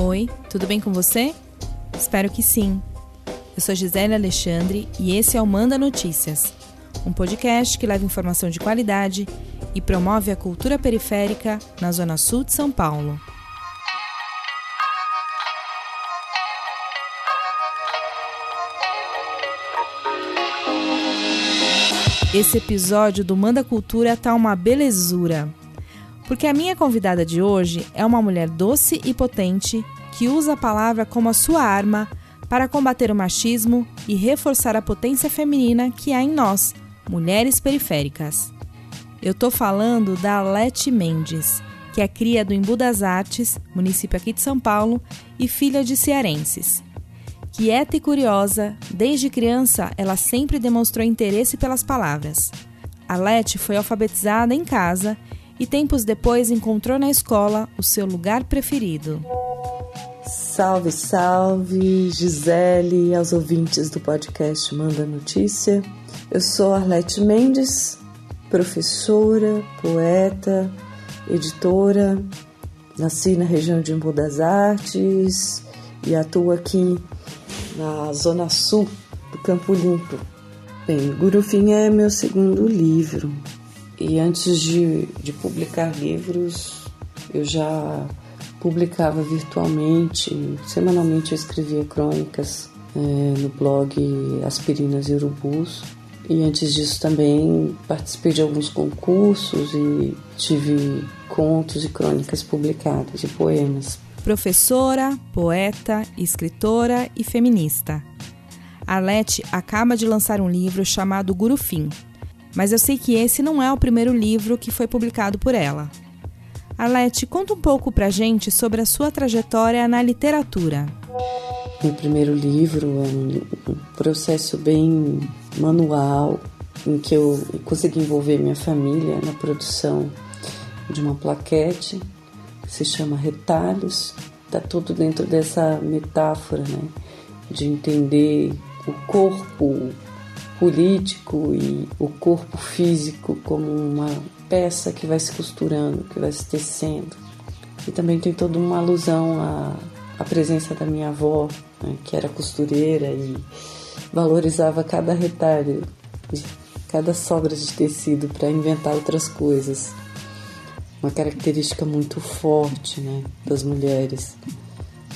Oi, tudo bem com você? Espero que sim. Eu sou Gisele Alexandre e esse é o Manda Notícias, um podcast que leva informação de qualidade e promove a cultura periférica na Zona Sul de São Paulo. Esse episódio do Manda Cultura tá uma belezura. Porque a minha convidada de hoje é uma mulher doce e potente que usa a palavra como a sua arma para combater o machismo e reforçar a potência feminina que há em nós, mulheres periféricas. Eu tô falando da Leti Mendes, que é cria do Embu das Artes, município aqui de São Paulo, e filha de cearenses. Quieta e curiosa, desde criança ela sempre demonstrou interesse pelas palavras. A Leti foi alfabetizada em casa e tempos depois encontrou na escola o seu lugar preferido. Salve, salve, Gisele aos ouvintes do podcast Manda Notícia. Eu sou Arlete Mendes, professora, poeta, editora. Nasci na região de Embu das Artes e atuo aqui na zona sul do Campo Limpo. Bem, Gurufim é meu segundo livro. E antes de, de publicar livros, eu já publicava virtualmente, semanalmente eu escrevia crônicas é, no blog Aspirinas e Urubus. E antes disso também participei de alguns concursos e tive contos e crônicas publicadas e poemas. Professora, poeta, escritora e feminista. Arlete acaba de lançar um livro chamado Gurufim, mas eu sei que esse não é o primeiro livro que foi publicado por ela. Arlete, conta um pouco pra gente sobre a sua trajetória na literatura. Meu primeiro livro é um processo bem manual, em que eu consegui envolver minha família na produção de uma plaquete que se chama Retalhos. Está tudo dentro dessa metáfora, né? De entender o corpo político e o corpo físico como uma peça que vai se costurando, que vai se tecendo. E também tem toda uma alusão à, à presença da minha avó, né, que era costureira e valorizava cada retalho, cada sobra de tecido para inventar outras coisas. Uma característica muito forte né, das mulheres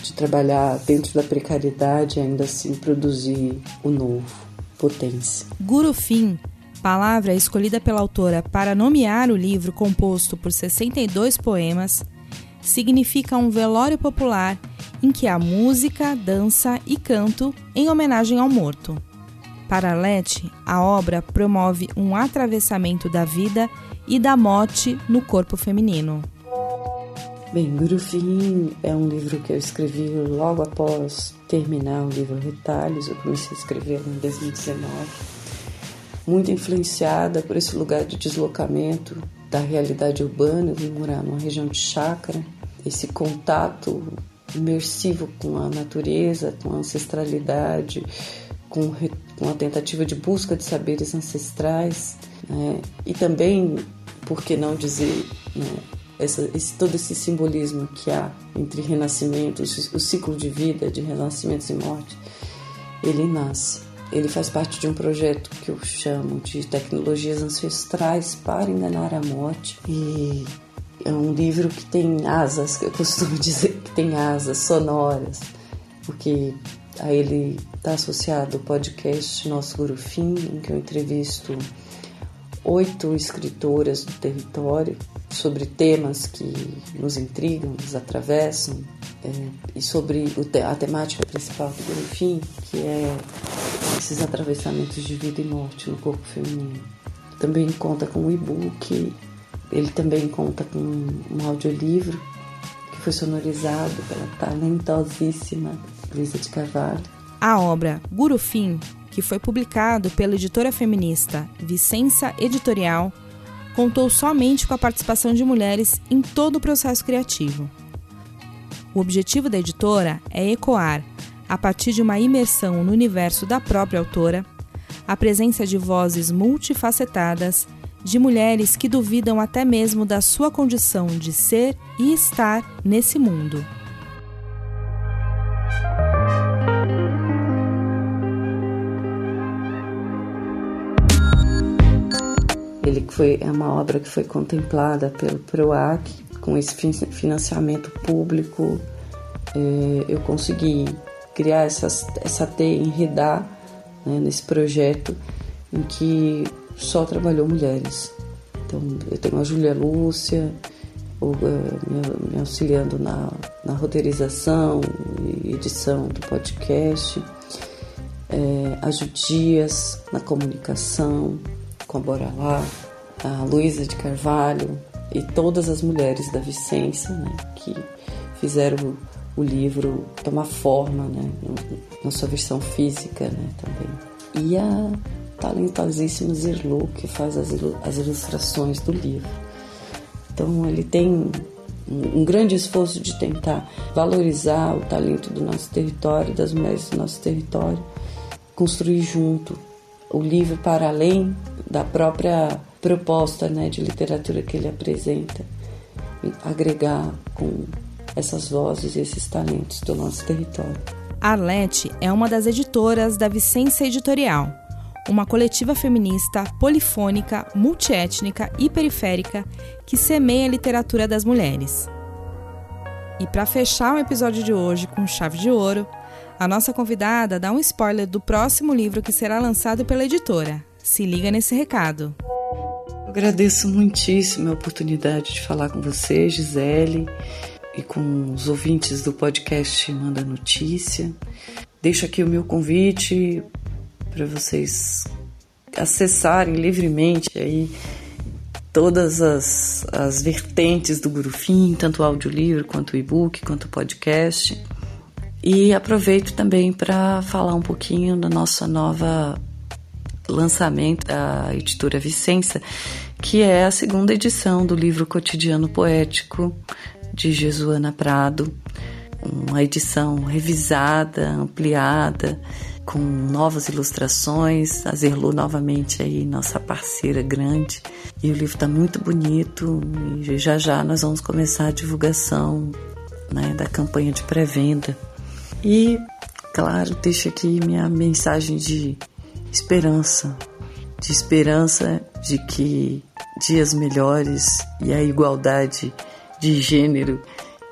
de trabalhar dentro da precariedade e ainda assim produzir o novo potência. Gurufim, palavra escolhida pela autora para nomear o livro composto por 62 poemas, significa um velório popular em que há música, dança e canto em homenagem ao morto. Para Arlete, a obra promove um atravessamento da vida e da morte no corpo feminino. Bem, Gurufim é um livro que eu escrevi logo após terminar o livro Retalhos. Eu comecei a escrever em 2019, muito influenciada por esse lugar de deslocamento da realidade urbana. Vim morar numa região de chácara, esse contato imersivo com a natureza, com a ancestralidade, com, com a tentativa de busca de saberes ancestrais, né? e também, por que não dizer, né? Essa, esse, todo esse simbolismo que há entre renascimentos, o ciclo de vida de renascimentos e morte, ele nasce. Ele faz parte de um projeto que eu chamo de tecnologias ancestrais para enganar a morte e é um livro que tem asas, que eu costumo dizer que tem asas sonoras, porque a ele está associado o podcast Nosso Gurufim, em que eu entrevisto oito escritoras do território sobre temas que nos intrigam, nos atravessam, é, e sobre a temática principal do Bonfim, que é esses atravessamentos de vida e morte no corpo feminino. Também conta com um e-book, ele também conta com um audiolivro que foi sonorizado pela talentosíssima Luísa de Carvalho. A obra Gurufim, que foi publicado pela editora feminista Vicença Editorial, contou somente com a participação de mulheres em todo o processo criativo. O objetivo da editora é ecoar, a partir de uma imersão no universo da própria autora, a presença de vozes multifacetadas de mulheres que duvidam até mesmo da sua condição de ser e estar nesse mundo. Ele foi é uma obra que foi contemplada pelo PROAC com esse financiamento público. É, eu consegui criar essas, essa teia, enredar né, nesse projeto em que só trabalhou mulheres. Então, eu tenho a Júlia Lúcia me, auxiliando na, na roteirização e edição do podcast, é, a Judias na comunicação, com a Bora Lá, a Luísa de Carvalho e todas as mulheres da Vicência né, que fizeram o livro tomar forma né, na sua versão física né, também. E a talentosíssima Zirlu, que faz as, as ilustrações do livro. Então ele tem um grande esforço de tentar valorizar o talento do nosso território, das mulheres do nosso território, construir junto o livro para além da própria proposta né, de literatura que ele apresenta, agregar com essas vozes e esses talentos do nosso território. Arlete é uma das editoras da Vicência Editorial, uma coletiva feminista polifônica, multiétnica e periférica que semeia a literatura das mulheres. E para fechar o episódio de hoje com chave de ouro, a nossa convidada dá um spoiler do próximo livro que será lançado pela editora. Se liga nesse recado. Agradeço muitíssimo a oportunidade de falar com você, Gisele e com os ouvintes do podcast Manda Notícia. Deixo aqui o meu convite para vocês acessarem livremente aí todas as, as vertentes do Gurufim, tanto o audiolivro quanto o e-book, quanto o podcast. E aproveito também para falar um pouquinho da nossa nova lançamento da editora Vicença, que é a segunda edição do livro Cotidiano Poético, de Jesuana Prado, uma edição revisada, ampliada, com novas ilustrações. A Zerlu novamente aí, nossa parceira grande. E o livro está muito bonito e já já nós vamos começar a divulgação né, da campanha de pré-venda. E, claro, deixo aqui minha mensagem de esperança, de esperança de que dias melhores e a igualdade de gênero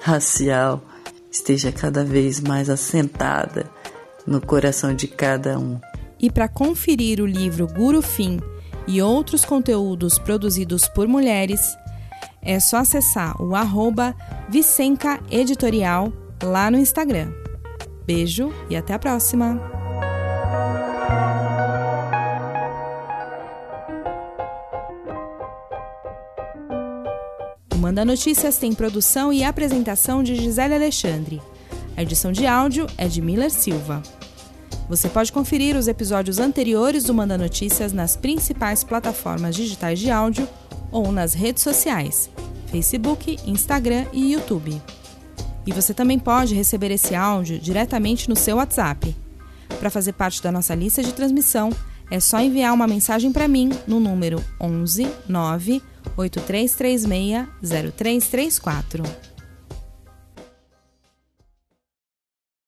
racial esteja cada vez mais assentada no coração de cada um. E para conferir o livro Guru Fim e outros conteúdos produzidos por mulheres, é só acessar o arroba Vicenca Editorial lá no Instagram. Beijo e até a próxima! Manda Notícias tem produção e apresentação de Gisele Alexandre. A edição de áudio é de Miller Silva. Você pode conferir os episódios anteriores do Manda Notícias nas principais plataformas digitais de áudio ou nas redes sociais: Facebook, Instagram e YouTube. E você também pode receber esse áudio diretamente no seu WhatsApp. Para fazer parte da nossa lista de transmissão, é só enviar uma mensagem para mim no número 11 9 8336 0334.